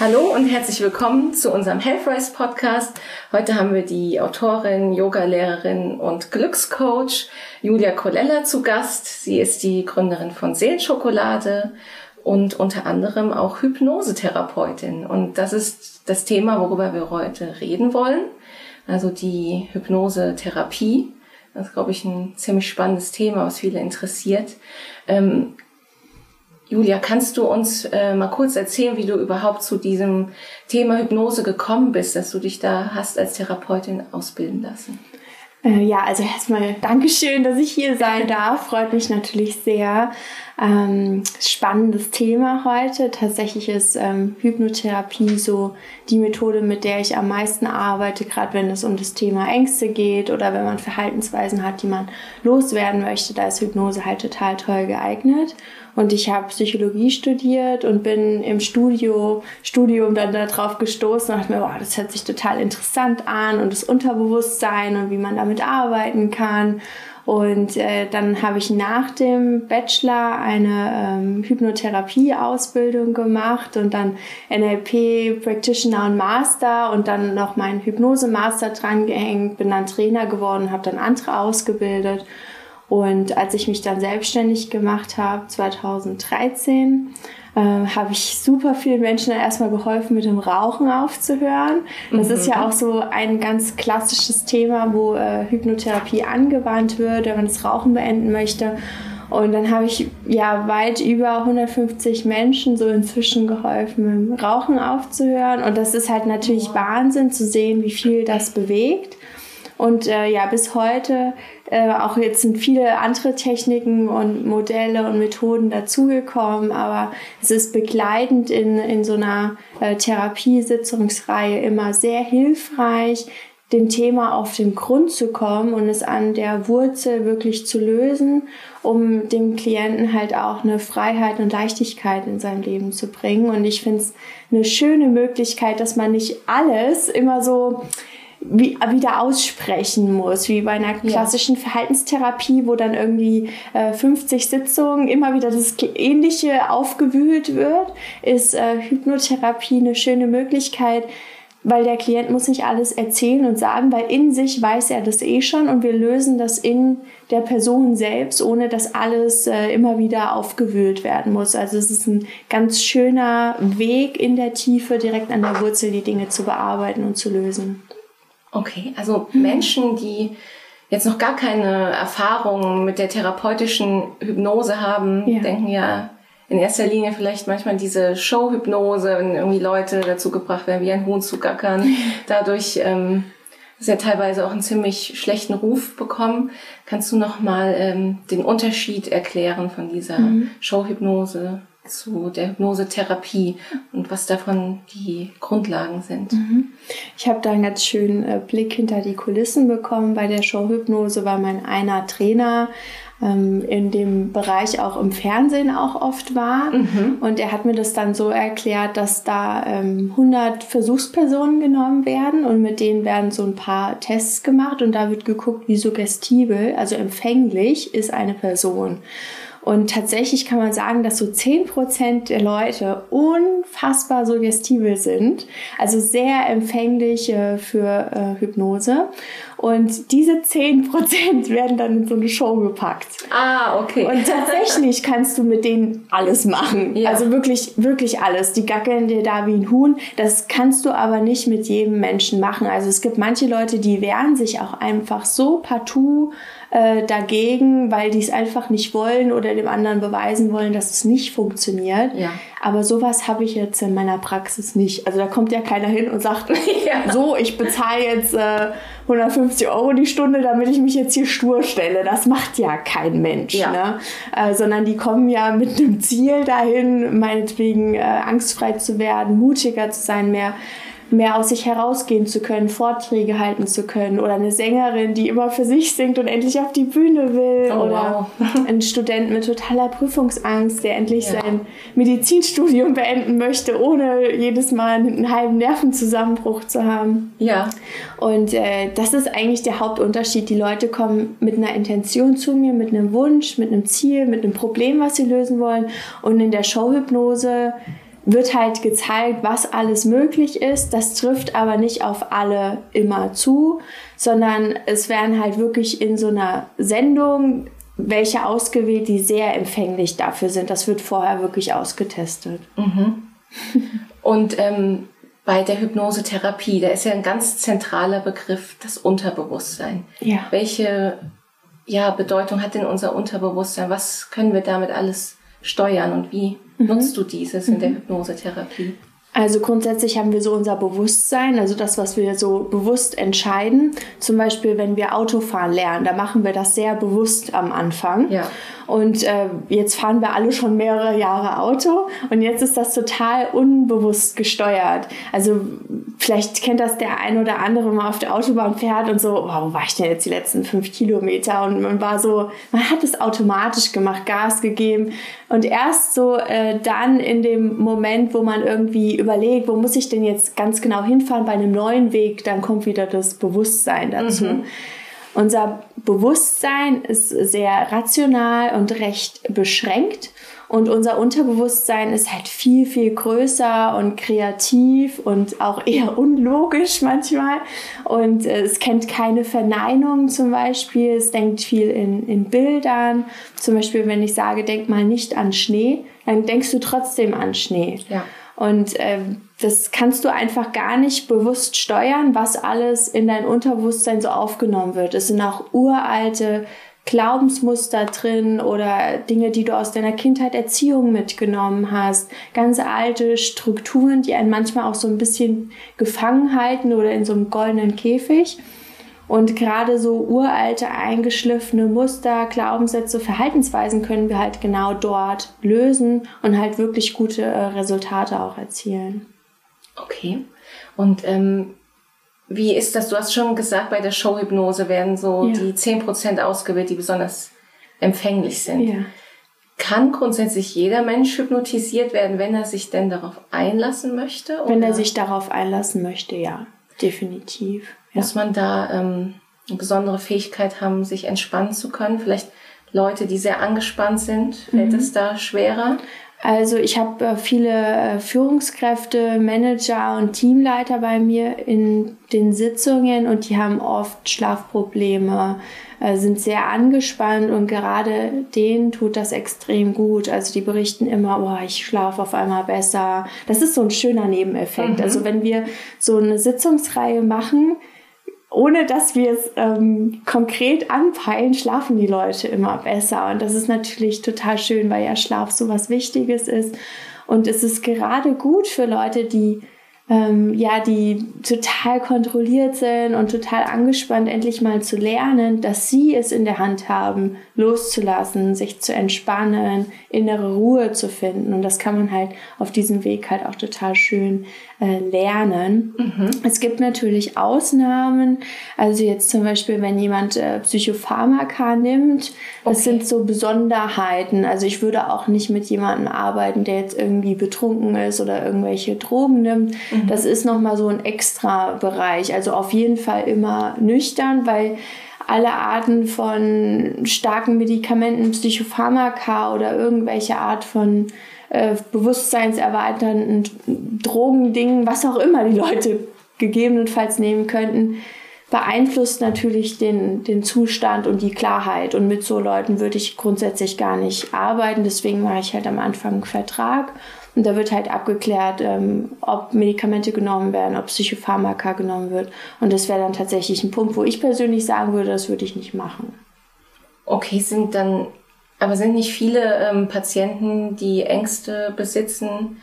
Hallo und herzlich willkommen zu unserem Healthrise Podcast. Heute haben wir die Autorin, Yogalehrerin und Glückscoach Julia Colella zu Gast. Sie ist die Gründerin von Seelenschokolade und unter anderem auch Hypnosetherapeutin. Und das ist das Thema, worüber wir heute reden wollen. Also die Hypnosetherapie. Das ist, glaube ich, ein ziemlich spannendes Thema, was viele interessiert. Ähm, Julia, kannst du uns äh, mal kurz erzählen, wie du überhaupt zu diesem Thema Hypnose gekommen bist, dass du dich da hast als Therapeutin ausbilden lassen? Äh, ja, also erstmal Dankeschön, dass ich hier sein darf. Freut mich natürlich sehr. Ähm, spannendes Thema heute. Tatsächlich ist ähm, Hypnotherapie so die Methode, mit der ich am meisten arbeite, gerade wenn es um das Thema Ängste geht oder wenn man Verhaltensweisen hat, die man loswerden möchte. Da ist Hypnose halt total toll geeignet. Und ich habe Psychologie studiert und bin im Studio, Studium dann darauf gestoßen und dachte mir, wow, das hört sich total interessant an und das Unterbewusstsein und wie man damit arbeiten kann. Und äh, dann habe ich nach dem Bachelor eine ähm, Hypnotherapie-Ausbildung gemacht und dann NLP Practitioner und Master und dann noch meinen Hypnose-Master dran gehängt, bin dann Trainer geworden, habe dann andere ausgebildet und als ich mich dann selbstständig gemacht habe, 2013, äh, habe ich super vielen Menschen erstmal geholfen, mit dem Rauchen aufzuhören. Das mhm. ist ja mhm. auch so ein ganz klassisches Thema, wo äh, Hypnotherapie angewandt wird, wenn man das Rauchen beenden möchte. Und dann habe ich ja weit über 150 Menschen so inzwischen geholfen, mit dem Rauchen aufzuhören. Und das ist halt natürlich Wahnsinn zu sehen, wie viel das bewegt. Und äh, ja, bis heute, äh, auch jetzt sind viele andere Techniken und Modelle und Methoden dazugekommen, aber es ist begleitend in, in so einer äh, Therapiesitzungsreihe immer sehr hilfreich, dem Thema auf den Grund zu kommen und es an der Wurzel wirklich zu lösen, um dem Klienten halt auch eine Freiheit und Leichtigkeit in sein Leben zu bringen. Und ich finde es eine schöne Möglichkeit, dass man nicht alles immer so wie, wieder aussprechen muss, wie bei einer klassischen ja. Verhaltenstherapie, wo dann irgendwie äh, 50 Sitzungen immer wieder das Ähnliche aufgewühlt wird, ist äh, Hypnotherapie eine schöne Möglichkeit, weil der Klient muss nicht alles erzählen und sagen, weil in sich weiß er das eh schon und wir lösen das in der Person selbst, ohne dass alles äh, immer wieder aufgewühlt werden muss. Also es ist ein ganz schöner Weg in der Tiefe, direkt an der Wurzel die Dinge zu bearbeiten und zu lösen. Okay, also mhm. Menschen, die jetzt noch gar keine Erfahrung mit der therapeutischen Hypnose haben, ja. denken ja in erster Linie vielleicht manchmal diese Showhypnose, wenn irgendwie Leute dazu gebracht werden, wie ein Huhn zu gackern. Dadurch ähm, ist ja teilweise auch einen ziemlich schlechten Ruf bekommen. Kannst du noch mal ähm, den Unterschied erklären von dieser mhm. Showhypnose? Zu der Hypnosetherapie und was davon die Grundlagen sind. Mhm. Ich habe da einen ganz schönen äh, Blick hinter die Kulissen bekommen bei der Show Hypnose, weil mein einer Trainer ähm, in dem Bereich auch im Fernsehen auch oft war. Mhm. Und er hat mir das dann so erklärt, dass da ähm, 100 Versuchspersonen genommen werden und mit denen werden so ein paar Tests gemacht und da wird geguckt, wie suggestibel, also empfänglich ist eine Person. Und tatsächlich kann man sagen, dass so 10% der Leute unfassbar suggestibel sind, also sehr empfänglich äh, für äh, Hypnose. Und diese 10% werden dann in so eine Show gepackt. Ah, okay. Und tatsächlich kannst du mit denen alles machen. Ja. Also wirklich, wirklich alles. Die gackeln dir da wie ein Huhn. Das kannst du aber nicht mit jedem Menschen machen. Also es gibt manche Leute, die wehren sich auch einfach so partout äh, dagegen, weil die es einfach nicht wollen oder dem anderen beweisen wollen, dass es nicht funktioniert. Ja. Aber sowas habe ich jetzt in meiner Praxis nicht. Also da kommt ja keiner hin und sagt, ja. so, ich bezahle jetzt äh, 150 Euro die Stunde, damit ich mich jetzt hier stur stelle. Das macht ja kein Mensch. Ja. Ne? Äh, sondern die kommen ja mit einem Ziel dahin, meinetwegen äh, angstfrei zu werden, mutiger zu sein, mehr mehr aus sich herausgehen zu können, Vorträge halten zu können oder eine Sängerin, die immer für sich singt und endlich auf die Bühne will oh, oder wow. ein Student mit totaler Prüfungsangst, der endlich ja. sein Medizinstudium beenden möchte, ohne jedes Mal einen halben Nervenzusammenbruch zu haben. Ja. Und äh, das ist eigentlich der Hauptunterschied. Die Leute kommen mit einer Intention zu mir, mit einem Wunsch, mit einem Ziel, mit einem Problem, was sie lösen wollen und in der Showhypnose wird halt gezeigt, was alles möglich ist. Das trifft aber nicht auf alle immer zu, sondern es werden halt wirklich in so einer Sendung welche ausgewählt, die sehr empfänglich dafür sind. Das wird vorher wirklich ausgetestet. Mhm. Und ähm, bei der Hypnosetherapie, da ist ja ein ganz zentraler Begriff das Unterbewusstsein. Ja. Welche ja, Bedeutung hat denn unser Unterbewusstsein? Was können wir damit alles steuern und wie. Nutzt du dieses in der mhm. Hypnosetherapie? Also grundsätzlich haben wir so unser Bewusstsein, also das, was wir so bewusst entscheiden. Zum Beispiel, wenn wir Autofahren lernen, da machen wir das sehr bewusst am Anfang. Ja. Und äh, jetzt fahren wir alle schon mehrere Jahre Auto und jetzt ist das total unbewusst gesteuert. Also vielleicht kennt das der ein oder andere mal auf der Autobahn fährt und so, wow, wo war ich denn jetzt die letzten fünf Kilometer? Und man war so, man hat es automatisch gemacht, Gas gegeben. Und erst so äh, dann in dem Moment, wo man irgendwie überlegt, wo muss ich denn jetzt ganz genau hinfahren bei einem neuen Weg, dann kommt wieder das Bewusstsein dazu. Mhm. Unser Bewusstsein ist sehr rational und recht beschränkt und unser Unterbewusstsein ist halt viel, viel größer und kreativ und auch eher unlogisch manchmal. Und äh, es kennt keine Verneinung zum Beispiel. Es denkt viel in, in Bildern. Zum Beispiel, wenn ich sage, denk mal nicht an Schnee, dann denkst du trotzdem an Schnee. Ja. Und äh, das kannst du einfach gar nicht bewusst steuern, was alles in dein Unterbewusstsein so aufgenommen wird. Es sind auch uralte Glaubensmuster drin oder Dinge, die du aus deiner Kindheit Erziehung mitgenommen hast. Ganz alte Strukturen, die einen manchmal auch so ein bisschen gefangen halten oder in so einem goldenen Käfig. Und gerade so uralte, eingeschliffene Muster, Glaubenssätze, Verhaltensweisen können wir halt genau dort lösen und halt wirklich gute äh, Resultate auch erzielen. Okay. Und ähm, wie ist das? Du hast schon gesagt, bei der Showhypnose werden so ja. die 10% ausgewählt, die besonders empfänglich sind. Ja. Kann grundsätzlich jeder Mensch hypnotisiert werden, wenn er sich denn darauf einlassen möchte? Oder? Wenn er sich darauf einlassen möchte, ja, definitiv. Ja. Muss man da ähm, eine besondere Fähigkeit haben, sich entspannen zu können? Vielleicht Leute, die sehr angespannt sind, fällt mhm. es da schwerer? Also ich habe äh, viele äh, Führungskräfte, Manager und Teamleiter bei mir in den Sitzungen und die haben oft Schlafprobleme, äh, sind sehr angespannt und gerade denen tut das extrem gut. Also die berichten immer, oh, ich schlafe auf einmal besser. Das ist so ein schöner Nebeneffekt. Mhm. Also wenn wir so eine Sitzungsreihe machen, ohne dass wir es ähm, konkret anpeilen, schlafen die Leute immer besser. Und das ist natürlich total schön, weil ja Schlaf so was Wichtiges ist. Und es ist gerade gut für Leute, die ähm, ja, die total kontrolliert sind und total angespannt, endlich mal zu lernen, dass sie es in der Hand haben, loszulassen, sich zu entspannen, innere Ruhe zu finden. Und das kann man halt auf diesem Weg halt auch total schön äh, lernen. Mhm. Es gibt natürlich Ausnahmen. Also jetzt zum Beispiel, wenn jemand äh, Psychopharmaka nimmt, das okay. sind so Besonderheiten. Also ich würde auch nicht mit jemandem arbeiten, der jetzt irgendwie betrunken ist oder irgendwelche Drogen nimmt. Mhm. Das ist nochmal so ein extra Bereich. Also auf jeden Fall immer nüchtern, weil alle Arten von starken Medikamenten, Psychopharmaka oder irgendwelche Art von äh, bewusstseinserweiternden Drogendingen, was auch immer die Leute gegebenenfalls nehmen könnten, beeinflusst natürlich den, den Zustand und die Klarheit. Und mit so Leuten würde ich grundsätzlich gar nicht arbeiten. Deswegen mache ich halt am Anfang einen Vertrag. Und da wird halt abgeklärt, ähm, ob Medikamente genommen werden, ob Psychopharmaka genommen wird. Und das wäre dann tatsächlich ein Punkt, wo ich persönlich sagen würde, das würde ich nicht machen. Okay, sind dann, aber sind nicht viele ähm, Patienten, die Ängste besitzen,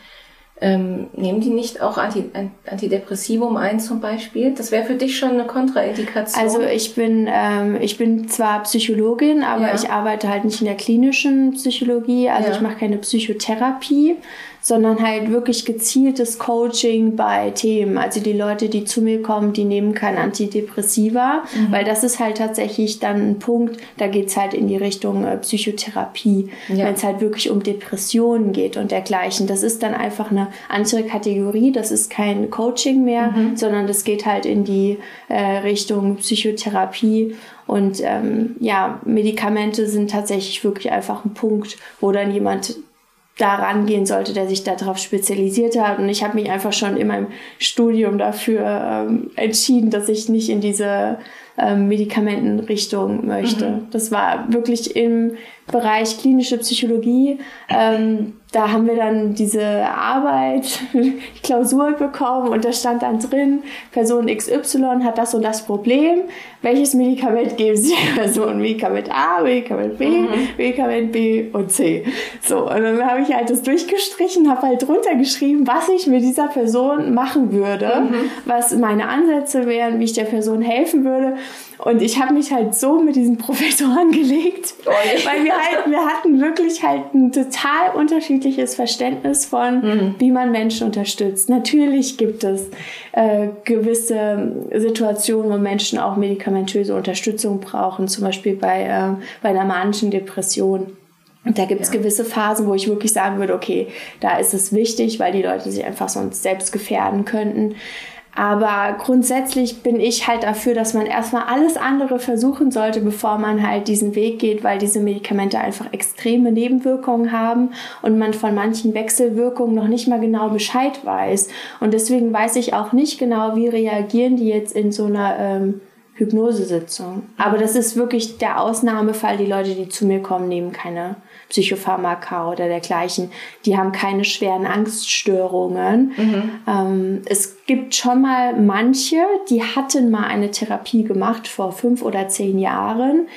ähm, nehmen die nicht auch Anti Antidepressivum ein zum Beispiel? Das wäre für dich schon eine Kontraindikation. Also ich bin, ähm, ich bin zwar Psychologin, aber ja. ich arbeite halt nicht in der klinischen Psychologie. Also ja. ich mache keine Psychotherapie, sondern halt wirklich gezieltes Coaching bei Themen. Also die Leute, die zu mir kommen, die nehmen kein Antidepressiva, mhm. weil das ist halt tatsächlich dann ein Punkt, da geht's halt in die Richtung äh, Psychotherapie, ja. wenn es halt wirklich um Depressionen geht und dergleichen. Das ist dann einfach eine andere Kategorie, das ist kein Coaching mehr, mhm. sondern das geht halt in die äh, Richtung Psychotherapie. Und ähm, ja, Medikamente sind tatsächlich wirklich einfach ein Punkt, wo dann jemand da rangehen sollte, der sich darauf spezialisiert hat. Und ich habe mich einfach schon in meinem Studium dafür ähm, entschieden, dass ich nicht in diese ähm, Medikamentenrichtung möchte. Mhm. Das war wirklich im Bereich klinische Psychologie. Ähm, da haben wir dann diese Arbeit, Klausur bekommen und da stand dann drin, Person XY hat das und das Problem. Welches Medikament geben Sie der Person? Medikament A, Medikament B, mhm. Medikament B und C. So, und dann habe ich halt das durchgestrichen, habe halt drunter geschrieben, was ich mit dieser Person machen würde, mhm. was meine Ansätze wären, wie ich der Person helfen würde. Und ich habe mich halt so mit diesen Professoren gelegt, weil wir halt, wir hatten wirklich halt ein total unterschiedliches Verständnis von, mhm. wie man Menschen unterstützt. Natürlich gibt es äh, gewisse Situationen, wo Menschen auch medikamentöse Unterstützung brauchen, zum Beispiel bei, äh, bei einer manischen Depression. Und da gibt es ja. gewisse Phasen, wo ich wirklich sagen würde, okay, da ist es wichtig, weil die Leute sich einfach sonst selbst gefährden könnten. Aber grundsätzlich bin ich halt dafür, dass man erstmal alles andere versuchen sollte, bevor man halt diesen Weg geht, weil diese Medikamente einfach extreme Nebenwirkungen haben und man von manchen Wechselwirkungen noch nicht mal genau Bescheid weiß. Und deswegen weiß ich auch nicht genau, wie reagieren die jetzt in so einer ähm, Hypnosesitzung. Aber das ist wirklich der Ausnahmefall. Die Leute, die zu mir kommen, nehmen keine Psychopharmaka oder dergleichen. Die haben keine schweren Angststörungen. Mhm. Ähm, es gibt schon mal manche, die hatten mal eine Therapie gemacht vor fünf oder zehn Jahren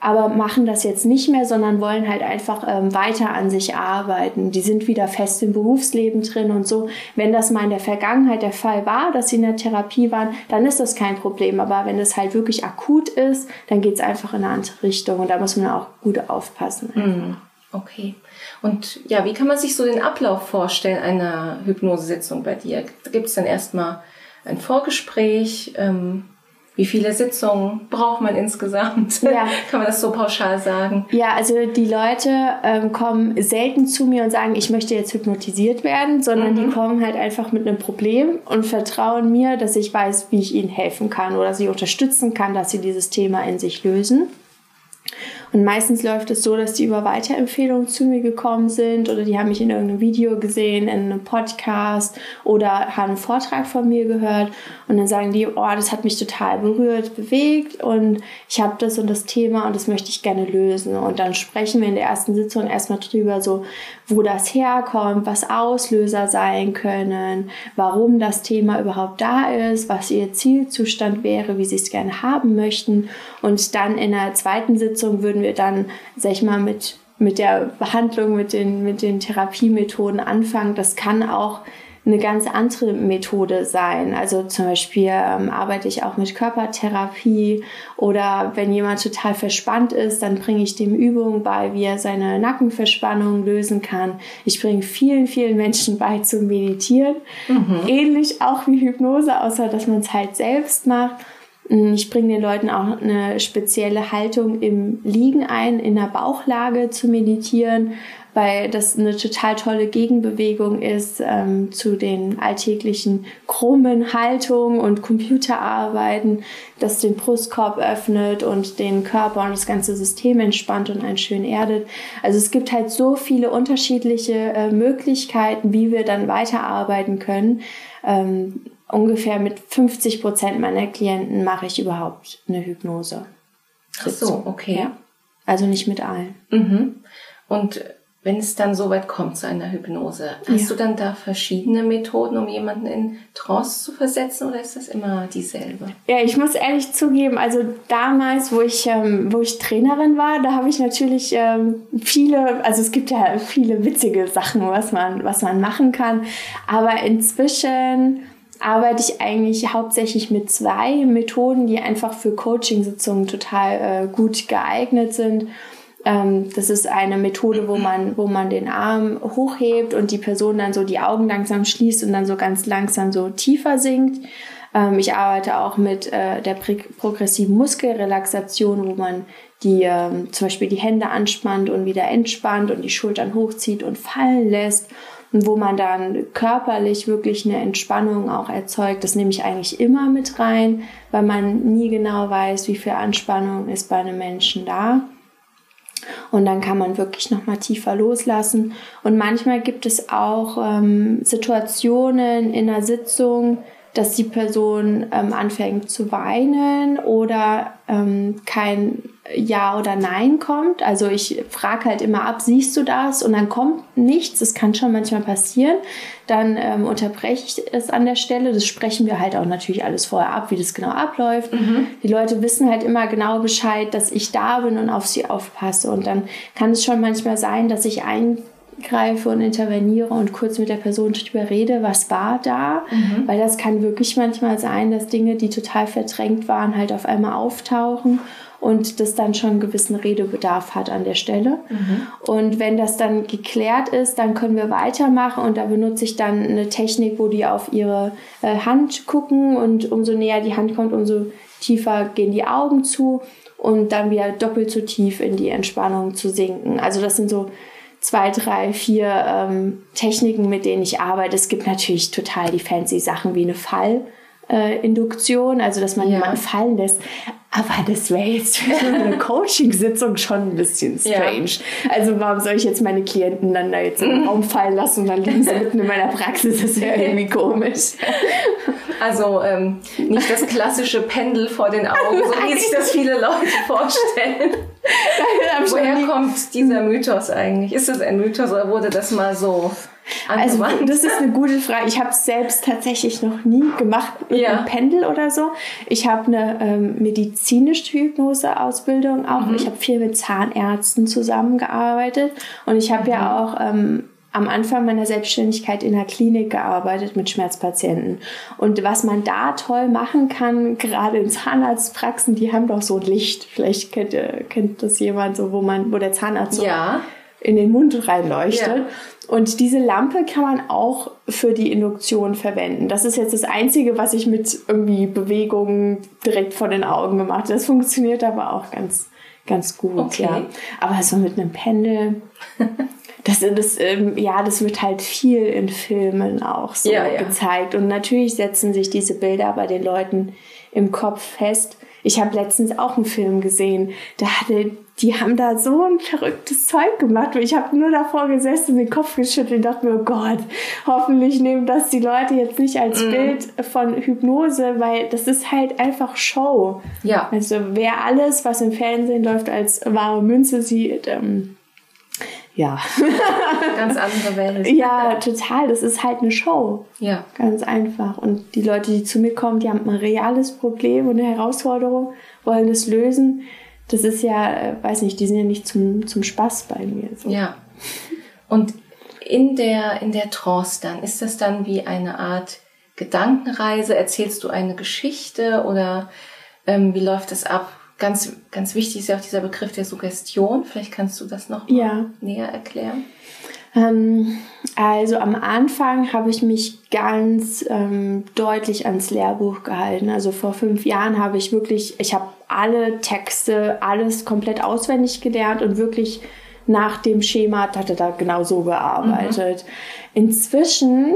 aber machen das jetzt nicht mehr, sondern wollen halt einfach ähm, weiter an sich arbeiten. Die sind wieder fest im Berufsleben drin und so. Wenn das mal in der Vergangenheit der Fall war, dass sie in der Therapie waren, dann ist das kein Problem. Aber wenn es halt wirklich akut ist, dann geht es einfach in eine andere Richtung und da muss man auch gut aufpassen. Mhm. Okay. Und ja, wie kann man sich so den Ablauf vorstellen einer Hypnosesitzung bei dir? Gibt es dann erstmal ein Vorgespräch? Ähm, wie viele Sitzungen braucht man insgesamt? Ja. kann man das so pauschal sagen? Ja, also die Leute ähm, kommen selten zu mir und sagen, ich möchte jetzt hypnotisiert werden, sondern mhm. die kommen halt einfach mit einem Problem und vertrauen mir, dass ich weiß, wie ich ihnen helfen kann oder sie unterstützen kann, dass sie dieses Thema in sich lösen. Und meistens läuft es so, dass die über Weiterempfehlungen zu mir gekommen sind oder die haben mich in irgendeinem Video gesehen, in einem Podcast oder haben einen Vortrag von mir gehört und dann sagen die, oh, das hat mich total berührt, bewegt und ich habe das und das Thema und das möchte ich gerne lösen. Und dann sprechen wir in der ersten Sitzung erstmal drüber, so, wo das herkommt, was Auslöser sein können, warum das Thema überhaupt da ist, was ihr Zielzustand wäre, wie sie es gerne haben möchten. Und dann in der zweiten Sitzung würden wir dann, sag ich mal, mit, mit der Behandlung, mit den, mit den Therapiemethoden anfangen. Das kann auch eine ganz andere Methode sein. Also zum Beispiel ähm, arbeite ich auch mit Körpertherapie oder wenn jemand total verspannt ist, dann bringe ich dem Übungen bei, wie er seine Nackenverspannung lösen kann. Ich bringe vielen, vielen Menschen bei zu meditieren. Mhm. Ähnlich auch wie Hypnose, außer dass man es halt selbst macht. Mm, ich bringe den Leuten auch eine spezielle Haltung im Liegen ein, in der Bauchlage zu meditieren, weil das eine total tolle Gegenbewegung ist ähm, zu den alltäglichen krummen Haltungen und Computerarbeiten, das den Brustkorb öffnet und den Körper und das ganze System entspannt und einen schön erdet. Also es gibt halt so viele unterschiedliche äh, Möglichkeiten, wie wir dann weiterarbeiten können. Ähm, ungefähr mit 50 Prozent meiner Klienten mache ich überhaupt eine Hypnose. Ach so, okay. Ja. Also nicht mit allen. Mhm. Und wenn es dann so weit kommt zu einer Hypnose, hast ja. du dann da verschiedene Methoden, um jemanden in Trance zu versetzen oder ist das immer dieselbe? Ja, ich muss ehrlich zugeben, also damals, wo ich, ähm, wo ich Trainerin war, da habe ich natürlich ähm, viele, also es gibt ja viele witzige Sachen, was man, was man machen kann, aber inzwischen arbeite ich eigentlich hauptsächlich mit zwei Methoden, die einfach für Coaching-Sitzungen total äh, gut geeignet sind. Ähm, das ist eine Methode, wo man, wo man den Arm hochhebt und die Person dann so die Augen langsam schließt und dann so ganz langsam so tiefer sinkt. Ähm, ich arbeite auch mit äh, der progressiven Muskelrelaxation, wo man die ähm, zum Beispiel die Hände anspannt und wieder entspannt und die Schultern hochzieht und fallen lässt wo man dann körperlich wirklich eine Entspannung auch erzeugt. Das nehme ich eigentlich immer mit rein, weil man nie genau weiß, wie viel Anspannung ist bei einem Menschen da. Und dann kann man wirklich nochmal tiefer loslassen. Und manchmal gibt es auch ähm, Situationen in einer Sitzung, dass die Person ähm, anfängt zu weinen oder ähm, kein Ja oder Nein kommt. Also ich frage halt immer ab, siehst du das? Und dann kommt nichts. Das kann schon manchmal passieren. Dann ähm, unterbreche ich es an der Stelle. Das sprechen wir halt auch natürlich alles vorher ab, wie das genau abläuft. Mhm. Die Leute wissen halt immer genau Bescheid, dass ich da bin und auf sie aufpasse. Und dann kann es schon manchmal sein, dass ich ein greife und interveniere und kurz mit der Person drüber rede, was war da, mhm. weil das kann wirklich manchmal sein, dass Dinge, die total verdrängt waren, halt auf einmal auftauchen und das dann schon einen gewissen Redebedarf hat an der Stelle. Mhm. Und wenn das dann geklärt ist, dann können wir weitermachen und da benutze ich dann eine Technik, wo die auf ihre äh, Hand gucken und umso näher die Hand kommt, umso tiefer gehen die Augen zu und dann wieder doppelt so tief in die Entspannung zu sinken. Also das sind so zwei, drei, vier ähm, Techniken, mit denen ich arbeite. Es gibt natürlich total die fancy Sachen wie eine Fallinduktion, äh, also dass man ja. jemanden fallen lässt. Aber das wäre jetzt für so eine Coaching-Sitzung schon ein bisschen strange. Ja. Also warum soll ich jetzt meine Klienten dann da jetzt im Raum fallen lassen und dann liegen sie mitten in meiner Praxis? Das wäre irgendwie komisch. Also ähm, nicht das klassische Pendel vor den Augen, so wie sich das viele Leute vorstellen. Woher kommt dieser Mythos eigentlich? Ist das ein Mythos oder wurde das mal so also das ist eine gute Frage. Ich habe es selbst tatsächlich noch nie gemacht mit ja. einem Pendel oder so. Ich habe eine ähm, medizinische Hypnose-Ausbildung auch. Mhm. Ich habe viel mit Zahnärzten zusammengearbeitet und ich habe mhm. ja auch ähm, am Anfang meiner Selbstständigkeit in der Klinik gearbeitet mit Schmerzpatienten. Und was man da toll machen kann, gerade in Zahnarztpraxen, die haben doch so ein Licht. Vielleicht kennt, kennt das jemand so, wo man, wo der Zahnarzt so ja. in den Mund reinleuchtet. Ja. Und diese Lampe kann man auch für die Induktion verwenden. Das ist jetzt das Einzige, was ich mit irgendwie Bewegungen direkt vor den Augen gemacht habe. Das funktioniert aber auch ganz, ganz gut. Okay. Ja. Aber so mit einem Pendel. Das, das, ähm, ja, das wird halt viel in Filmen auch so ja, ja. gezeigt. Und natürlich setzen sich diese Bilder bei den Leuten im Kopf fest. Ich habe letztens auch einen Film gesehen, da hatte, die haben da so ein verrücktes Zeug gemacht. Ich habe nur davor gesessen, den Kopf geschüttelt und dachte mir, oh Gott, hoffentlich nehmen das die Leute jetzt nicht als mm. Bild von Hypnose, weil das ist halt einfach Show. Ja. Also wer alles, was im Fernsehen läuft, als wahre Münze sieht, ähm, ja. Ganz andere Welt. Ja, total. Das ist halt eine Show. Ja. Ganz einfach. Und die Leute, die zu mir kommen, die haben ein reales Problem und eine Herausforderung, wollen es lösen. Das ist ja, äh, weiß nicht, die sind ja nicht zum, zum Spaß bei mir. So. Ja. Und in der, in der Trance dann, ist das dann wie eine Art Gedankenreise? Erzählst du eine Geschichte oder ähm, wie läuft das ab? Ganz, ganz wichtig ist ja auch dieser Begriff der Suggestion. Vielleicht kannst du das noch ja. näher erklären. Ähm, also am Anfang habe ich mich ganz ähm, deutlich ans Lehrbuch gehalten. Also vor fünf Jahren habe ich wirklich, ich habe alle Texte, alles komplett auswendig gelernt und wirklich nach dem Schema hatte da genau so gearbeitet. Mhm. Inzwischen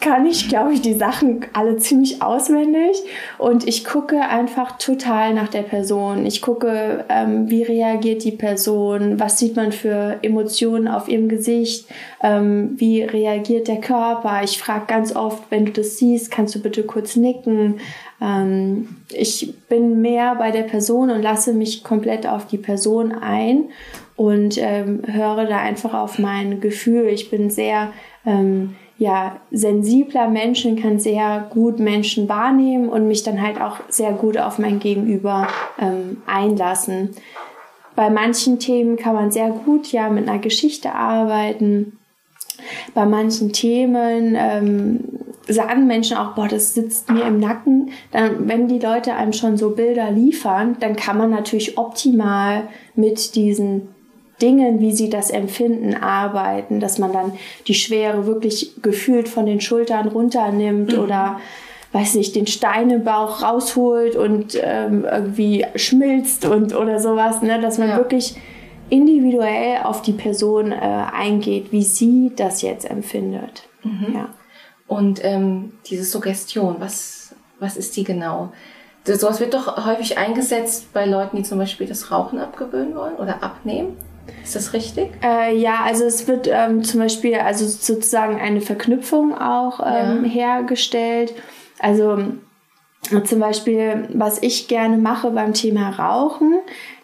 kann ich, glaube ich, die Sachen alle ziemlich auswendig und ich gucke einfach total nach der Person. Ich gucke, ähm, wie reagiert die Person, was sieht man für Emotionen auf ihrem Gesicht, ähm, wie reagiert der Körper. Ich frage ganz oft, wenn du das siehst, kannst du bitte kurz nicken. Ähm, ich bin mehr bei der Person und lasse mich komplett auf die Person ein und ähm, höre da einfach auf mein Gefühl. Ich bin sehr ähm, ja, sensibler Menschen, kann sehr gut Menschen wahrnehmen und mich dann halt auch sehr gut auf mein Gegenüber ähm, einlassen. Bei manchen Themen kann man sehr gut ja mit einer Geschichte arbeiten. Bei manchen Themen ähm, sagen Menschen auch, boah, das sitzt mir im Nacken. Dann, wenn die Leute einem schon so Bilder liefern, dann kann man natürlich optimal mit diesen Dingen, wie sie das empfinden, arbeiten, dass man dann die Schwere wirklich gefühlt von den Schultern runternimmt mhm. oder weiß nicht, den Stein im Bauch rausholt und ähm, irgendwie schmilzt und oder sowas, ne? dass man ja. wirklich individuell auf die Person äh, eingeht, wie sie das jetzt empfindet. Mhm. Ja. Und ähm, diese Suggestion, was, was ist die genau? Sowas wird doch häufig eingesetzt bei Leuten, die zum Beispiel das Rauchen abgewöhnen wollen oder abnehmen. Ist das richtig? Äh, ja, also es wird ähm, zum Beispiel also sozusagen eine Verknüpfung auch ähm, ja. hergestellt. Also zum Beispiel, was ich gerne mache beim Thema Rauchen,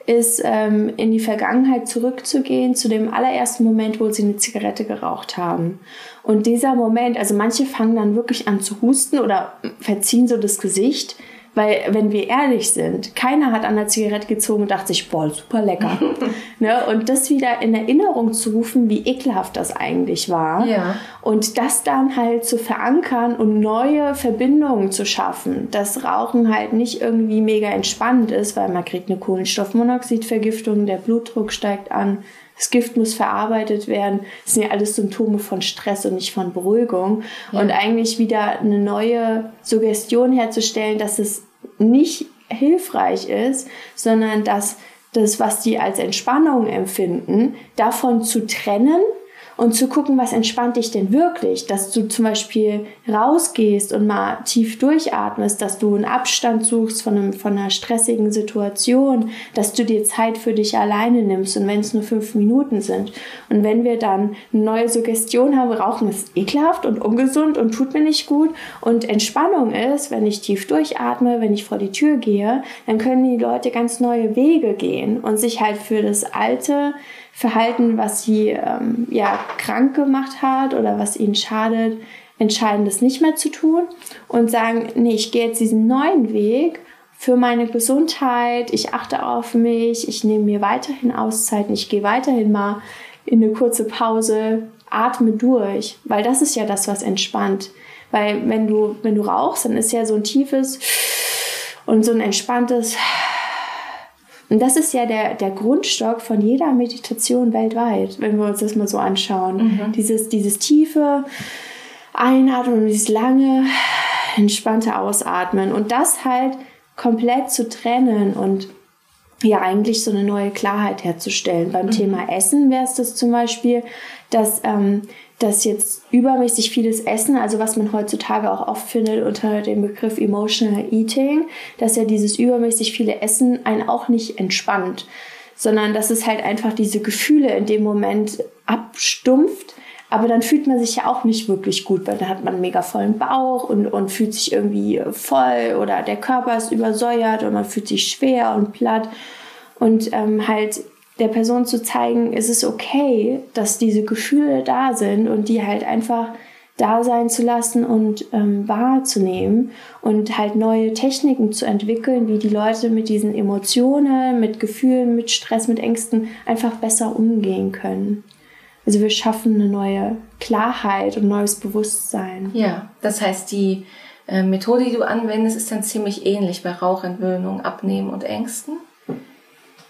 ist ähm, in die Vergangenheit zurückzugehen zu dem allerersten Moment, wo sie eine Zigarette geraucht haben. Und dieser Moment, also manche fangen dann wirklich an zu husten oder verziehen so das Gesicht, weil, wenn wir ehrlich sind, keiner hat an der Zigarette gezogen und dachte sich, boah, super lecker. ne? Und das wieder in Erinnerung zu rufen, wie ekelhaft das eigentlich war. Ja. Und das dann halt zu verankern und neue Verbindungen zu schaffen. Dass Rauchen halt nicht irgendwie mega entspannt ist, weil man kriegt eine Kohlenstoffmonoxidvergiftung, der Blutdruck steigt an. Das Gift muss verarbeitet werden. Das sind ja alles Symptome von Stress und nicht von Beruhigung. Ja. Und eigentlich wieder eine neue Suggestion herzustellen, dass es nicht hilfreich ist, sondern dass das, was die als Entspannung empfinden, davon zu trennen und zu gucken, was entspannt dich denn wirklich, dass du zum Beispiel rausgehst und mal tief durchatmest, dass du einen Abstand suchst von, einem, von einer stressigen Situation, dass du dir Zeit für dich alleine nimmst und wenn es nur fünf Minuten sind. Und wenn wir dann eine neue Suggestion haben, Rauchen ist ekelhaft und ungesund und tut mir nicht gut und Entspannung ist, wenn ich tief durchatme, wenn ich vor die Tür gehe, dann können die Leute ganz neue Wege gehen und sich halt für das alte Verhalten, was sie ähm, ja krank gemacht hat oder was ihnen schadet, entscheiden, das nicht mehr zu tun und sagen, nee, ich gehe jetzt diesen neuen Weg für meine Gesundheit, ich achte auf mich, ich nehme mir weiterhin Auszeiten, ich gehe weiterhin mal in eine kurze Pause, atme durch, weil das ist ja das, was entspannt. Weil wenn du, wenn du rauchst, dann ist ja so ein tiefes und so ein entspanntes und das ist ja der, der Grundstock von jeder Meditation weltweit, wenn wir uns das mal so anschauen. Mhm. Dieses, dieses tiefe Einatmen dieses lange, entspannte Ausatmen. Und das halt komplett zu trennen und ja eigentlich so eine neue Klarheit herzustellen. Beim mhm. Thema Essen wäre es das zum Beispiel, dass ähm, dass jetzt übermäßig vieles Essen, also was man heutzutage auch oft findet unter dem Begriff Emotional Eating, dass ja dieses übermäßig viele Essen einen auch nicht entspannt, sondern dass es halt einfach diese Gefühle in dem Moment abstumpft. Aber dann fühlt man sich ja auch nicht wirklich gut, weil dann hat man einen mega vollen Bauch und, und fühlt sich irgendwie voll oder der Körper ist übersäuert und man fühlt sich schwer und platt. Und ähm, halt der Person zu zeigen, ist es okay, dass diese Gefühle da sind und die halt einfach da sein zu lassen und ähm, wahrzunehmen und halt neue Techniken zu entwickeln, wie die Leute mit diesen Emotionen, mit Gefühlen, mit Stress, mit Ängsten einfach besser umgehen können. Also wir schaffen eine neue Klarheit und neues Bewusstsein. Ja, das heißt, die äh, Methode, die du anwendest, ist dann ziemlich ähnlich bei Rauchentwöhnung, Abnehmen und Ängsten.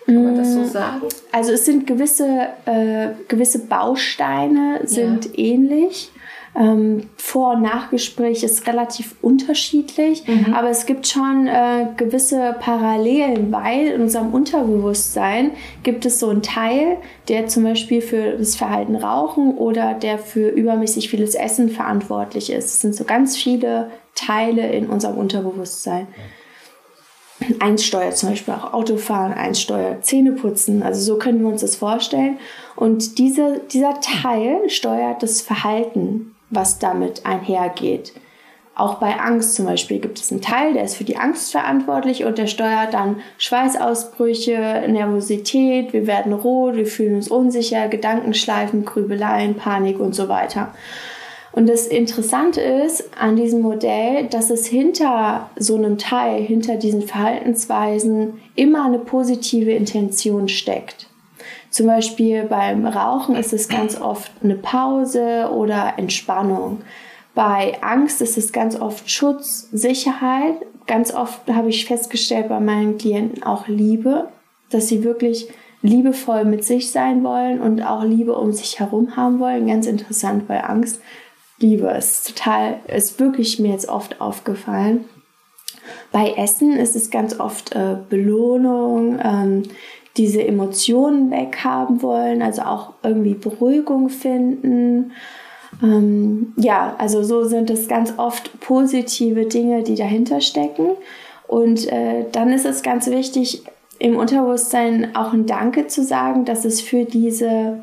Kann man das so mm, sagen? Also es sind gewisse, äh, gewisse Bausteine sind ja. ähnlich. Ähm, Vor- und Nachgespräch ist relativ unterschiedlich, mhm. aber es gibt schon äh, gewisse Parallelen, weil in unserem Unterbewusstsein gibt es so einen Teil, der zum Beispiel für das Verhalten Rauchen oder der für übermäßig vieles Essen verantwortlich ist. Es sind so ganz viele Teile in unserem Unterbewusstsein. Eins steuert zum Beispiel auch Autofahren, eins steuert Zähneputzen. Also so können wir uns das vorstellen. Und diese, dieser Teil steuert das Verhalten, was damit einhergeht. Auch bei Angst zum Beispiel gibt es einen Teil, der ist für die Angst verantwortlich und der steuert dann Schweißausbrüche, Nervosität, wir werden rot, wir fühlen uns unsicher, Gedankenschleifen, Grübeleien, Panik und so weiter. Und das Interessante ist an diesem Modell, dass es hinter so einem Teil, hinter diesen Verhaltensweisen immer eine positive Intention steckt. Zum Beispiel beim Rauchen ist es ganz oft eine Pause oder Entspannung. Bei Angst ist es ganz oft Schutz, Sicherheit. Ganz oft habe ich festgestellt bei meinen Klienten auch Liebe, dass sie wirklich liebevoll mit sich sein wollen und auch Liebe um sich herum haben wollen. Ganz interessant bei Angst liebe es total, ist wirklich mir jetzt oft aufgefallen. Bei Essen ist es ganz oft äh, Belohnung, ähm, diese Emotionen weghaben wollen, also auch irgendwie Beruhigung finden. Ähm, ja, also so sind es ganz oft positive Dinge, die dahinter stecken. Und äh, dann ist es ganz wichtig, im Unterbewusstsein auch ein Danke zu sagen, dass es für diese,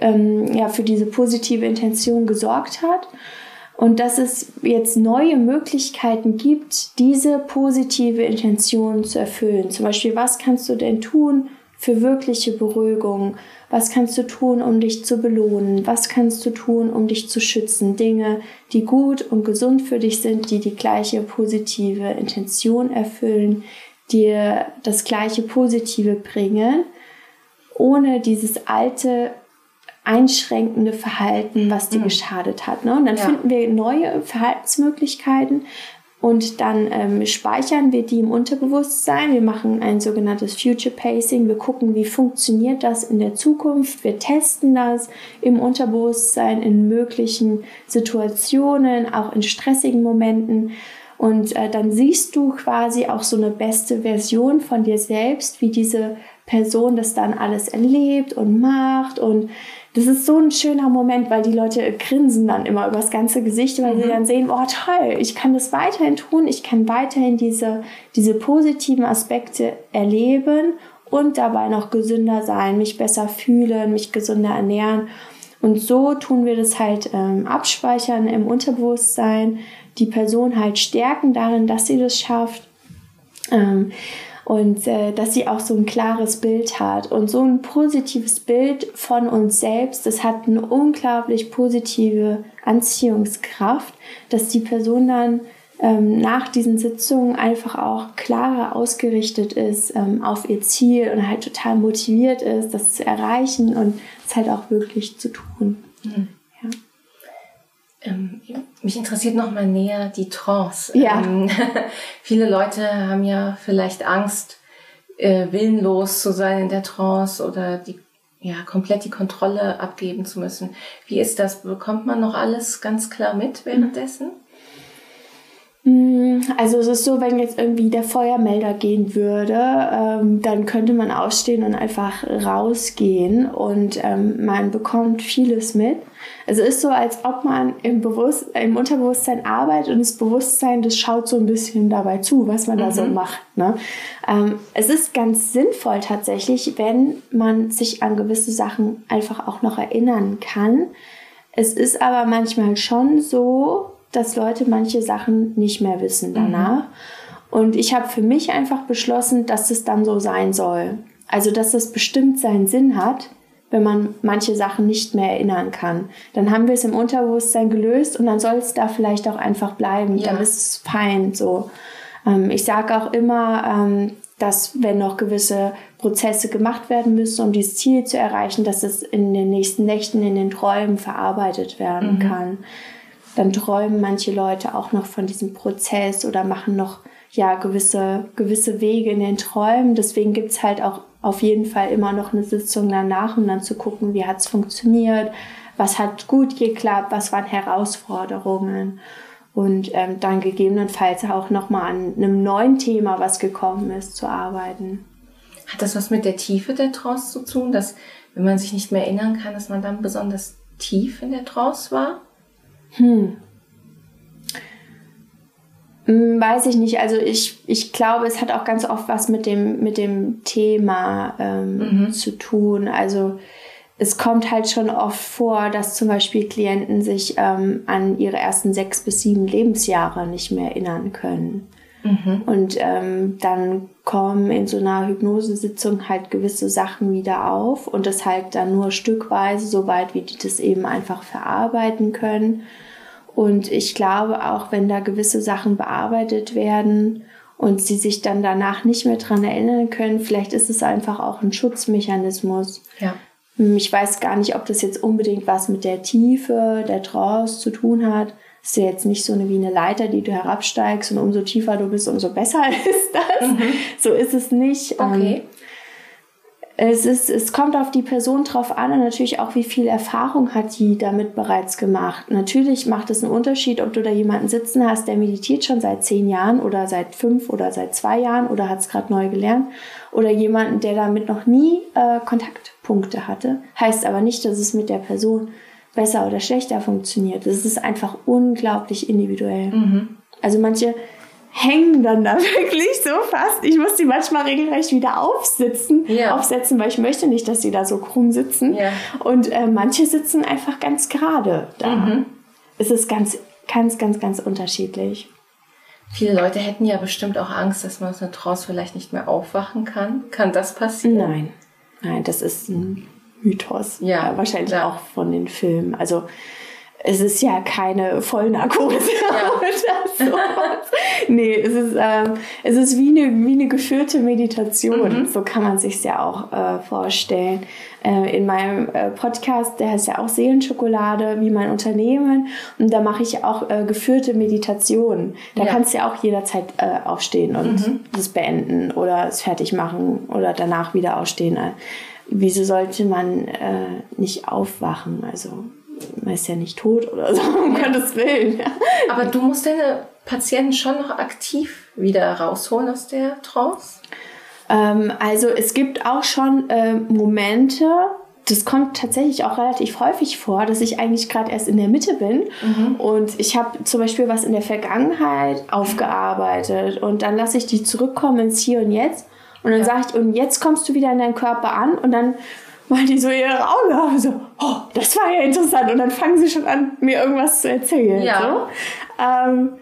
ähm, ja, für diese positive Intention gesorgt hat und dass es jetzt neue Möglichkeiten gibt, diese positive Intention zu erfüllen. Zum Beispiel, was kannst du denn tun für wirkliche Beruhigung? Was kannst du tun, um dich zu belohnen? Was kannst du tun, um dich zu schützen? Dinge, die gut und gesund für dich sind, die die gleiche positive Intention erfüllen, dir das gleiche Positive bringen, ohne dieses alte einschränkende Verhalten, was dir mhm. geschadet hat. Ne? Und dann ja. finden wir neue Verhaltensmöglichkeiten und dann ähm, speichern wir die im Unterbewusstsein. Wir machen ein sogenanntes Future Pacing. Wir gucken, wie funktioniert das in der Zukunft. Wir testen das im Unterbewusstsein in möglichen Situationen, auch in stressigen Momenten. Und äh, dann siehst du quasi auch so eine beste Version von dir selbst, wie diese Person das dann alles erlebt und macht und das ist so ein schöner Moment, weil die Leute grinsen dann immer übers ganze Gesicht, weil mhm. sie dann sehen, oh toll, ich kann das weiterhin tun, ich kann weiterhin diese, diese positiven Aspekte erleben und dabei noch gesünder sein, mich besser fühlen, mich gesünder ernähren. Und so tun wir das halt ähm, abspeichern im Unterbewusstsein, die Person halt stärken darin, dass sie das schafft. Ähm, und äh, dass sie auch so ein klares Bild hat. Und so ein positives Bild von uns selbst, das hat eine unglaublich positive Anziehungskraft, dass die Person dann ähm, nach diesen Sitzungen einfach auch klarer ausgerichtet ist ähm, auf ihr Ziel und halt total motiviert ist, das zu erreichen und es halt auch wirklich zu tun. Mhm. Ähm, mich interessiert noch mal näher die Trance. Ja. Ähm, viele Leute haben ja vielleicht Angst, äh, willenlos zu sein in der Trance oder die ja komplett die Kontrolle abgeben zu müssen. Wie ist das? Bekommt man noch alles ganz klar mit währenddessen? Mm, also es ist so, wenn jetzt irgendwie der Feuermelder gehen würde, ähm, dann könnte man ausstehen und einfach rausgehen und ähm, man bekommt vieles mit. Also es ist so, als ob man im, Bewusst im Unterbewusstsein arbeitet und das Bewusstsein, das schaut so ein bisschen dabei zu, was man mhm. da so mhm. macht. Ne? Ähm, es ist ganz sinnvoll tatsächlich, wenn man sich an gewisse Sachen einfach auch noch erinnern kann. Es ist aber manchmal schon so, dass Leute manche Sachen nicht mehr wissen mhm. danach. Mhm. Und ich habe für mich einfach beschlossen, dass es dann so sein soll. Also, dass das bestimmt seinen Sinn hat, wenn man manche Sachen nicht mehr erinnern kann. Dann haben wir es im Unterbewusstsein gelöst und dann soll es da vielleicht auch einfach bleiben. Ja. Dann ist es fein so. Ähm, ich sage auch immer, ähm, dass wenn noch gewisse Prozesse gemacht werden müssen, um dieses Ziel zu erreichen, dass es in den nächsten Nächten in den Träumen verarbeitet werden mhm. kann dann träumen manche Leute auch noch von diesem Prozess oder machen noch ja gewisse, gewisse Wege in den Träumen. Deswegen gibt's halt auch auf jeden Fall immer noch eine Sitzung danach, um dann zu gucken, wie hat's funktioniert, was hat gut geklappt, was waren Herausforderungen und ähm, dann gegebenenfalls auch nochmal an einem neuen Thema, was gekommen ist, zu arbeiten. Hat das was mit der Tiefe der Trance zu tun, dass wenn man sich nicht mehr erinnern kann, dass man dann besonders tief in der Trance war? Hm. Hm. Weiß ich nicht. Also ich, ich glaube, es hat auch ganz oft was mit dem, mit dem Thema ähm, mhm. zu tun. Also es kommt halt schon oft vor, dass zum Beispiel Klienten sich ähm, an ihre ersten sechs bis sieben Lebensjahre nicht mehr erinnern können. Mhm. Und ähm, dann kommen in so einer Hypnosesitzung halt gewisse Sachen wieder auf und das halt dann nur stückweise, soweit wie die das eben einfach verarbeiten können. Und ich glaube auch, wenn da gewisse Sachen bearbeitet werden und sie sich dann danach nicht mehr dran erinnern können, vielleicht ist es einfach auch ein Schutzmechanismus. Ja. Ich weiß gar nicht, ob das jetzt unbedingt was mit der Tiefe der Trance zu tun hat ist ja jetzt nicht so eine, wie eine Leiter, die du herabsteigst und umso tiefer du bist, umso besser ist das. Mhm. So ist es nicht. Okay. Es, ist, es kommt auf die Person drauf an und natürlich auch, wie viel Erfahrung hat die damit bereits gemacht. Natürlich macht es einen Unterschied, ob du da jemanden sitzen hast, der meditiert schon seit zehn Jahren oder seit fünf oder seit zwei Jahren oder hat es gerade neu gelernt oder jemanden, der damit noch nie äh, Kontaktpunkte hatte. Heißt aber nicht, dass es mit der Person besser oder schlechter funktioniert. Das ist einfach unglaublich individuell. Mhm. Also manche hängen dann da wirklich so fast. Ich muss die manchmal regelrecht wieder aufsitzen, Ja. aufsetzen, weil ich möchte nicht, dass sie da so krumm sitzen. Ja. Und äh, manche sitzen einfach ganz gerade da. Es ist ganz, ganz, ganz, ganz unterschiedlich. Viele Leute hätten ja bestimmt auch Angst, dass man aus einer Trance vielleicht nicht mehr aufwachen kann. Kann das passieren? Nein, nein, das ist ein Mythos. Ja, wahrscheinlich ja. auch von den Filmen. Also es ist ja keine Vollnarkose oder sowas. Nee, es ist, ähm, es ist wie eine, wie eine geführte Meditation. So kann man sich ja auch äh, vorstellen. Äh, in meinem äh, Podcast, der heißt ja auch Seelenschokolade, wie mein Unternehmen. Und da mache ich auch äh, geführte Meditationen. Da Ja. kannst du ja auch jederzeit äh, aufstehen und das beenden oder es fertig machen oder danach wieder aufstehen. Äh, Wieso sollte man nicht aufwachen? Also man ist ja nicht tot oder so, um Gottes Willen. Ja. Aber du musst deine Patienten schon noch aktiv wieder rausholen aus der Trance? Ähm, also es gibt auch schon äh, Momente, das kommt tatsächlich auch relativ häufig vor, dass ich eigentlich gerade erst in der Mitte bin und ich habe zum Beispiel was in der Vergangenheit aufgearbeitet und dann lasse ich die zurückkommen ins Hier und Jetzt und dann sage ich, und jetzt kommst du wieder in deinen Körper an und dann machen die so ihre Augen und so, oh, das war ja interessant und dann fangen sie schon an, mir irgendwas zu erzählen. Ja. So. Ähm,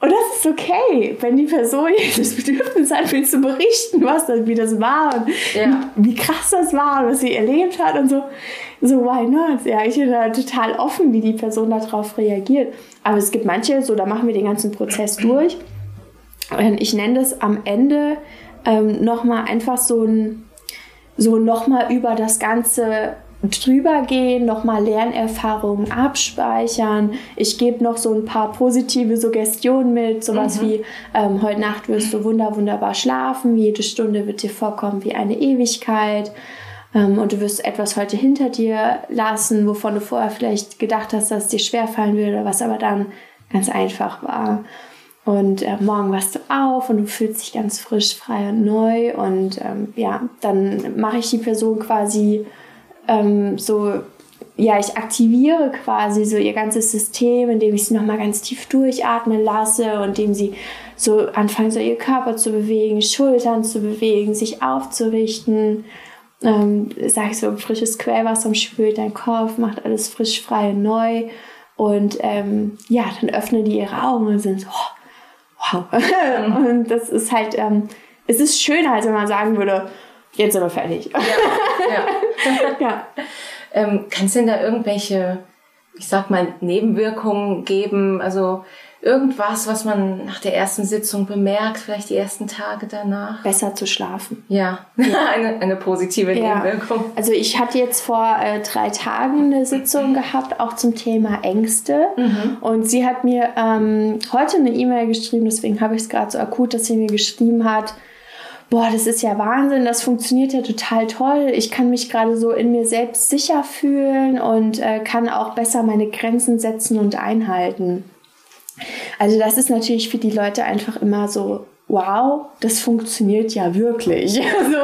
und das ist okay, wenn die Person das Bedürfnis hat, mir zu berichten, was das, wie das war und Ja. wie, wie krass das war und was sie erlebt hat und so. So, why not? Ja, ich bin da total offen, wie die Person darauf reagiert. Aber es gibt manche, so, da machen wir den ganzen Prozess durch. Und ich nenne das am Ende ähm, nochmal einfach so ein, so nochmal über das Ganze drüber gehen, nochmal Lernerfahrungen abspeichern. Ich gebe noch so ein paar positive Suggestionen mit, sowas wie ähm, heute Nacht wirst du wunder wunderbar schlafen, jede Stunde wird dir vorkommen wie eine Ewigkeit ähm, und du wirst etwas heute hinter dir lassen, wovon du vorher vielleicht gedacht hast, dass es dir schwerfallen würde, was aber dann ganz einfach war. Und äh, morgen wachst du auf und du fühlst dich ganz frisch, frei und neu. Und ähm, ja, dann mache ich die Person quasi ähm, so, ja, ich aktiviere quasi so ihr ganzes System, indem ich sie nochmal ganz tief durchatmen lasse und indem sie so anfangen, so ihr Körper zu bewegen, Schultern zu bewegen, sich aufzurichten. Ähm, sag ich so, frisches Quellwasser umspült dein Kopf, macht alles frisch, frei und neu. Und ähm, ja, dann öffnen die ihre Augen und sind so, oh, wow. und das ist halt, ähm, es ist schöner, als wenn man sagen würde, jetzt sind wir fertig. Ja. ja. Ähm, Kann es denn da irgendwelche, ich sag mal, Nebenwirkungen geben? Also irgendwas, was man nach der ersten Sitzung bemerkt, vielleicht die ersten Tage danach? Besser zu schlafen. Ja, eine, eine positive Nebenwirkung. Also ich hatte jetzt vor äh, drei Tagen eine Sitzung gehabt, auch zum Thema Ängste. Und sie hat mir ähm, heute eine E-Mail geschrieben, deswegen habe ich es gerade so akut, dass sie mir geschrieben hat, boah, das ist ja Wahnsinn, das funktioniert ja total toll. Ich kann mich gerade so in mir selbst sicher fühlen und äh, kann auch besser meine Grenzen setzen und einhalten. Also das ist natürlich für die Leute einfach immer so, wow, das funktioniert ja wirklich. Also,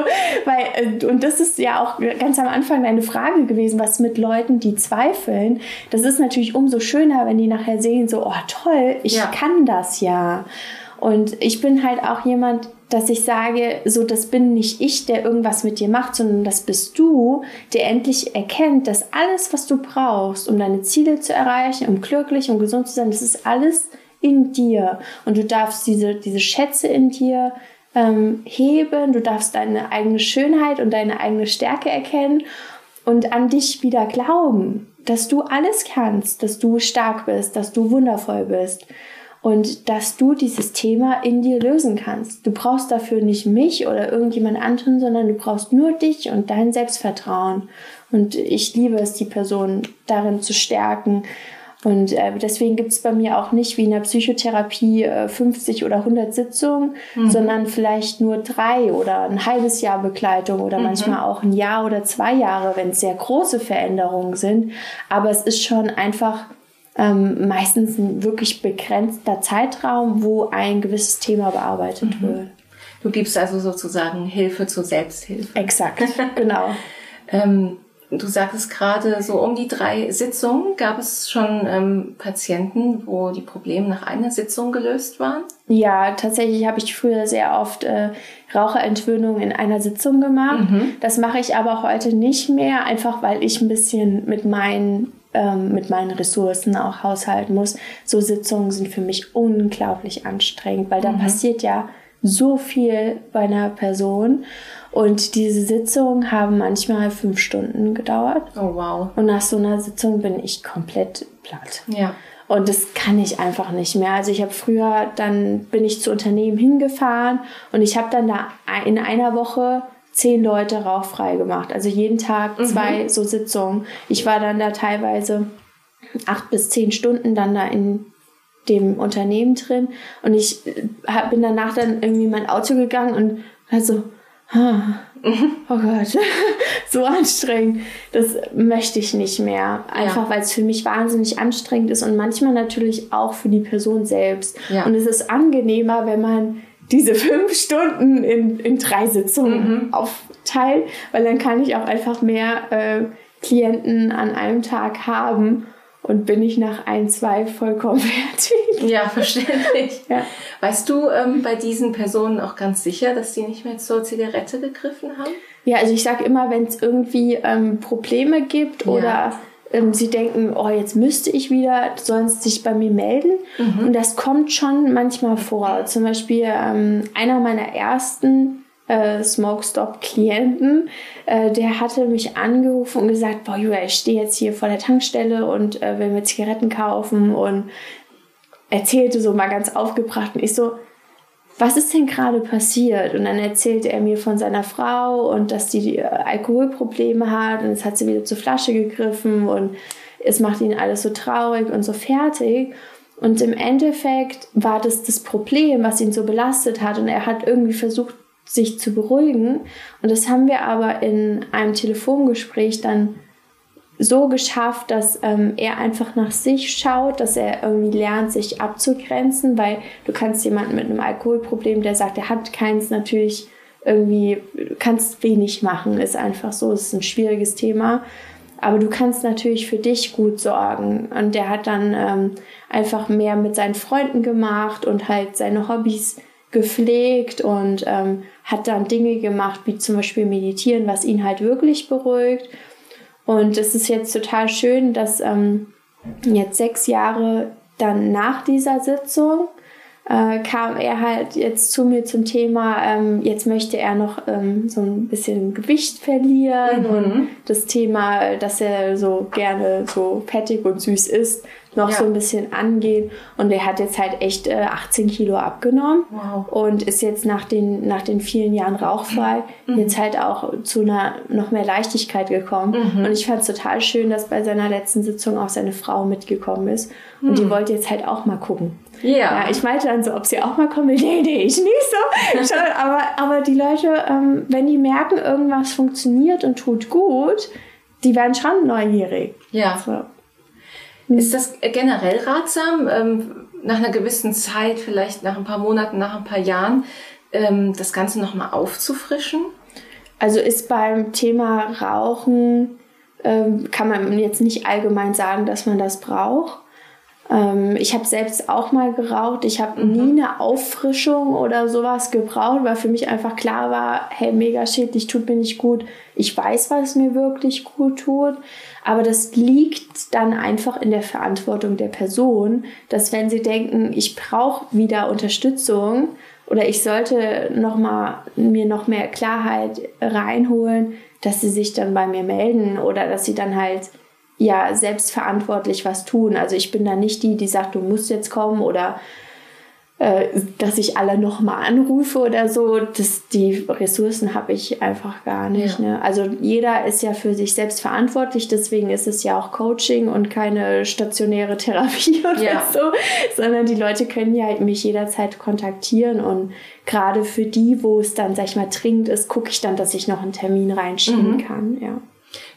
weil, äh, und das ist ja auch ganz am Anfang deine Frage gewesen, was mit Leuten, die zweifeln. Das ist natürlich umso schöner, wenn die nachher sehen, so, oh toll, ich Ja. kann das ja. Und ich bin halt auch jemand, dass ich sage, so das bin nicht ich, der irgendwas mit dir macht, sondern das bist du, der endlich erkennt, dass alles, was du brauchst, um deine Ziele zu erreichen, um glücklich und gesund zu sein, das ist alles in dir. Und du darfst diese, diese Schätze in dir ähm, heben, du darfst deine eigene Schönheit und deine eigene Stärke erkennen und an dich wieder glauben, dass du alles kannst, dass du stark bist, dass du wundervoll bist und dass du dieses Thema in dir lösen kannst. Du brauchst dafür nicht mich oder irgendjemand anderen, sondern du brauchst nur dich und dein Selbstvertrauen. Und ich liebe es, die Person darin zu stärken. Und äh, deswegen gibt es bei mir auch nicht wie in der Psychotherapie äh, 50 oder 100 Sitzungen, sondern vielleicht nur drei oder ein halbes Jahr Begleitung oder manchmal auch ein Jahr oder zwei Jahre, wenn es sehr große Veränderungen sind. Aber es ist schon einfach ähm, meistens ein wirklich begrenzter Zeitraum, wo ein gewisses Thema bearbeitet wird. Du gibst also sozusagen Hilfe zur Selbsthilfe. Exakt, genau. Ähm, Du sagtest gerade, so um die drei Sitzungen gab es schon ähm, Patienten, wo die Probleme nach einer Sitzung gelöst waren? Ja, tatsächlich habe ich früher sehr oft äh, Raucherentwöhnung in einer Sitzung gemacht. Mhm. Das mache ich aber heute nicht mehr, einfach weil ich ein bisschen mit meinen ähm, mit meinen Ressourcen auch haushalten muss. So Sitzungen sind für mich unglaublich anstrengend, weil da mhm. passiert ja so viel bei einer Person. Und diese Sitzungen haben manchmal fünf Stunden gedauert. Oh wow. Und nach so einer Sitzung bin ich komplett platt. Ja. Und das kann ich einfach nicht mehr. Also ich habe früher, dann bin ich zu Unternehmen hingefahren und ich habe dann da in einer Woche zehn Leute rauchfrei gemacht. Also jeden Tag mhm. zwei mhm. so Sitzungen. Ich war dann da teilweise acht bis zehn Stunden dann da in dem Unternehmen drin und ich äh, bin danach dann irgendwie in mein Auto gegangen und also Oh Gott, so anstrengend. Das möchte ich nicht mehr. Einfach ja. weil es für mich wahnsinnig anstrengend ist und manchmal natürlich auch für die Person selbst. Ja. Und es ist angenehmer, wenn man diese fünf Stunden in, in drei Sitzungen mhm. aufteilt, weil dann kann ich auch einfach mehr äh, Klienten an einem Tag haben und bin ich nach ein, zwei vollkommen fertig. Ja, verständlich. ja. Weißt du ähm, bei diesen Personen auch ganz sicher, dass die nicht mehr zur Zigarette gegriffen haben? Ja, also ich sage immer, wenn es irgendwie ähm, Probleme gibt ja. oder ähm, sie denken, oh, jetzt müsste ich wieder, sollen sie sich bei mir melden. Mhm. Und das kommt schon manchmal vor. Zum Beispiel ähm, einer meiner ersten äh, Smoke-Stop-Klienten, äh, der hatte mich angerufen und gesagt, boah, Julia, ich stehe jetzt hier vor der Tankstelle und äh, will mir Zigaretten kaufen und erzählte so mal ganz aufgebracht und ich so, was ist denn gerade passiert? Und dann erzählte er mir von seiner Frau und dass die äh, Alkoholprobleme hat und jetzt hat sie wieder zur Flasche gegriffen und es macht ihn alles so traurig und so fertig. Und im Endeffekt war das das Problem, was ihn so belastet hat und er hat irgendwie versucht, sich zu beruhigen. Und das haben wir aber in einem Telefongespräch dann so geschafft, dass ähm, er einfach nach sich schaut, dass er irgendwie lernt, sich abzugrenzen, weil du kannst jemanden mit einem Alkoholproblem, der sagt, er hat keins, natürlich irgendwie, du kannst wenig machen, ist einfach so, ist ein schwieriges Thema. Aber du kannst natürlich für dich gut sorgen. Und der hat dann ähm, einfach mehr mit seinen Freunden gemacht und halt seine Hobbys gepflegt und ähm, hat dann Dinge gemacht, wie zum Beispiel meditieren, was ihn halt wirklich beruhigt. Und es ist jetzt total schön, dass ähm, jetzt sechs Jahre dann nach dieser Sitzung äh, kam er halt jetzt zu mir zum Thema, ähm, jetzt möchte er noch ähm, so ein bisschen Gewicht verlieren mhm. und das Thema, dass er so gerne so fettig und süß ist, noch ja. so ein bisschen angehen. Und er hat jetzt halt echt äh, 18 Kilo abgenommen wow. und ist jetzt nach den, nach den vielen Jahren rauchfrei mhm. jetzt halt auch zu einer noch mehr Leichtigkeit gekommen. Mhm. Und ich fand es total schön, dass bei seiner letzten Sitzung auch seine Frau mitgekommen ist. Und mhm. die wollte jetzt halt auch mal gucken. Ja. ja. Ich meinte dann so, ob sie auch mal kommen will. Nee, nee, ich nicht so. aber, aber die Leute, ähm, wenn die merken, irgendwas funktioniert und tut gut, die werden schon neugierig. Ja. So. Ist das generell ratsam, ähm, nach einer gewissen Zeit, vielleicht nach ein paar Monaten, nach ein paar Jahren, ähm, das Ganze nochmal aufzufrischen? Also ist beim Thema Rauchen, ähm, kann man jetzt nicht allgemein sagen, dass man das braucht. Ich habe selbst auch mal geraucht. Ich habe mhm. nie eine Auffrischung oder sowas gebraucht, weil für mich einfach klar war, hey, mega schädlich, tut mir nicht gut. Ich weiß, was mir wirklich gut tut. Aber das liegt dann einfach in der Verantwortung der Person, dass wenn sie denken, ich brauche wieder Unterstützung oder ich sollte noch mal, mir noch mehr Klarheit reinholen, dass sie sich dann bei mir melden oder dass sie dann halt ja selbstverantwortlich was tun. Also ich bin da nicht die, die sagt, du musst jetzt kommen oder dass ich alle nochmal anrufe oder so. Das, die Ressourcen habe ich einfach gar nicht. Ja. Ne? Also jeder ist ja für sich selbst verantwortlich, deswegen ist es ja auch Coaching und keine stationäre Therapie oder ja. so, sondern die Leute können ja mich jederzeit kontaktieren und gerade für die, wo es dann, sag ich mal, dringend ist, gucke ich dann, dass ich noch einen Termin reinschieben mhm. kann. Ja.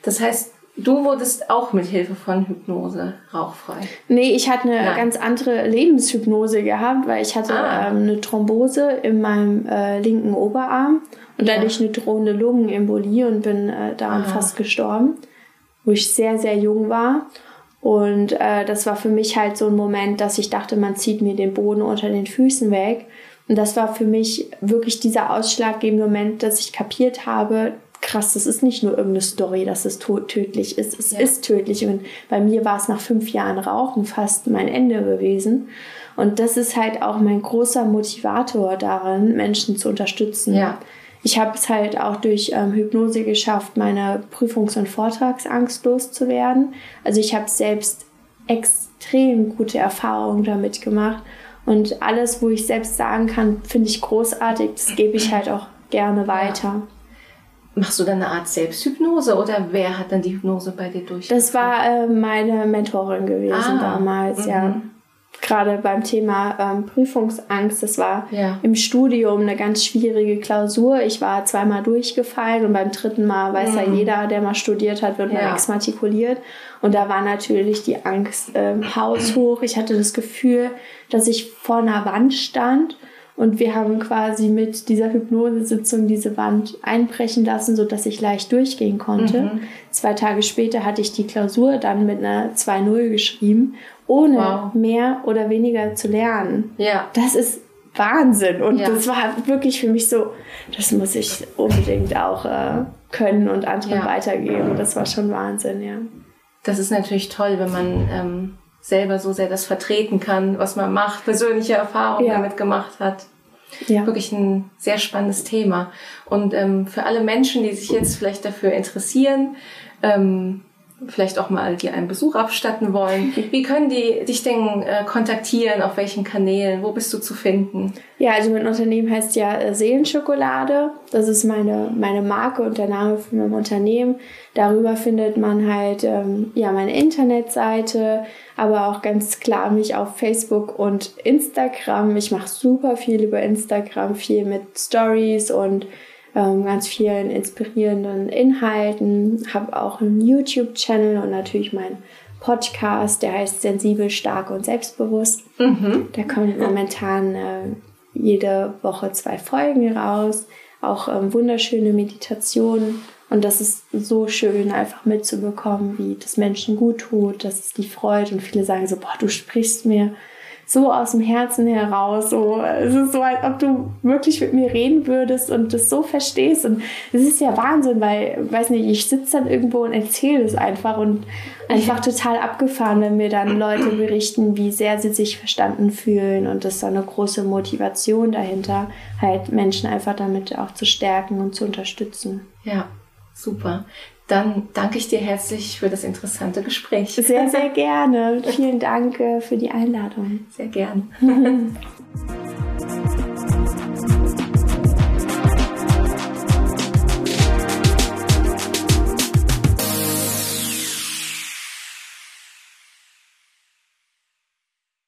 Das heißt, Du wurdest auch mit Hilfe von Hypnose rauchfrei. Nee, ich hatte eine Nein. ganz andere Lebenshypnose gehabt, weil ich hatte ah. ähm, eine Thrombose in meinem äh, linken Oberarm und ja. dadurch eine drohende Lungenembolie und bin äh, daran Aha. fast gestorben. wo ich sehr, sehr jung war. Und äh, das war für mich halt so ein Moment, dass ich dachte, man zieht mir den Boden unter den Füßen weg. Und das war für mich wirklich dieser ausschlaggebende Moment, dass ich kapiert habe, krass, das ist nicht nur irgendeine Story, dass es tödlich ist. Es ja. ist tödlich. Und bei mir war es nach fünf Jahren Rauchen fast mein Ende gewesen. Und das ist halt auch mein großer Motivator darin, Menschen zu unterstützen. Ja. Ich habe es halt auch durch ähm, Hypnose geschafft, meine Prüfungs- und Vortragsangst loszuwerden. Also ich habe selbst extrem gute Erfahrungen damit gemacht. Und alles, wo ich selbst sagen kann, finde ich großartig, das gebe ich halt auch gerne weiter. Machst du dann eine Art Selbsthypnose oder wer hat dann die Hypnose bei dir durchgeführt? Das war äh, meine Mentorin gewesen ah, damals, mhm. ja gerade beim Thema ähm, Prüfungsangst, das war ja. im Studium eine ganz schwierige Klausur. Ich war zweimal durchgefallen und beim dritten Mal weiß mhm. ja jeder, der mal studiert hat, wird ja. man exmatrikuliert. Und da war natürlich die Angst ähm, haushoch. Ich hatte das Gefühl, dass ich vor einer Wand stand und wir haben quasi mit dieser Hypnosesitzung diese Wand einbrechen lassen, so dass ich leicht durchgehen konnte. Mhm. Zwei Tage später hatte ich die Klausur dann mit einer 2-0 geschrieben, ohne wow. mehr oder weniger zu lernen. Ja. Das ist Wahnsinn. Und ja. das war wirklich für mich so, das muss ich unbedingt auch äh, können und anderen ja. weitergeben. Das war schon Wahnsinn, ja. Das ist natürlich toll, wenn man ähm, selber so sehr das vertreten kann, was man macht, persönliche Erfahrungen ja. damit gemacht hat. Ja. Wirklich ein sehr spannendes Thema. Und ähm, für alle Menschen, die sich jetzt vielleicht dafür interessieren, ähm, vielleicht auch mal dir einen Besuch abstatten wollen. Wie können die dich denn äh, kontaktieren? Auf welchen Kanälen? Wo bist du zu finden? Ja, also mein Unternehmen heißt ja äh, Seelenschokolade. Das ist meine, meine Marke und der Name von meinem Unternehmen. Darüber findet man halt ähm, ja meine Internetseite, aber auch ganz klar mich auf Facebook und Instagram. Ich mache super viel über Instagram, viel mit Stories und ähm, ganz vielen inspirierenden Inhalten, habe auch einen YouTube-Channel und natürlich meinen Podcast, der heißt Sensibel, Stark und Selbstbewusst. Mhm. Da kommen momentan äh, jede Woche zwei Folgen raus, auch ähm, wunderschöne Meditationen. Und das ist so schön, einfach mitzubekommen, wie das Menschen gut tut, dass es die freut. Und viele sagen so, boah, du sprichst mir so aus dem Herzen heraus. So, es ist so, als ob du wirklich mit mir reden würdest und das so verstehst. Und es ist ja Wahnsinn, weil, weiß nicht, ich sitze dann irgendwo und erzähle es einfach und einfach total abgefahren, wenn mir dann Leute berichten, wie sehr sie sich verstanden fühlen und das ist eine große Motivation dahinter, halt Menschen einfach damit auch zu stärken und zu unterstützen. Ja, super. Dann danke ich dir herzlich für das interessante Gespräch. Sehr, sehr gerne. Vielen Dank äh, für die Einladung. Sehr gern.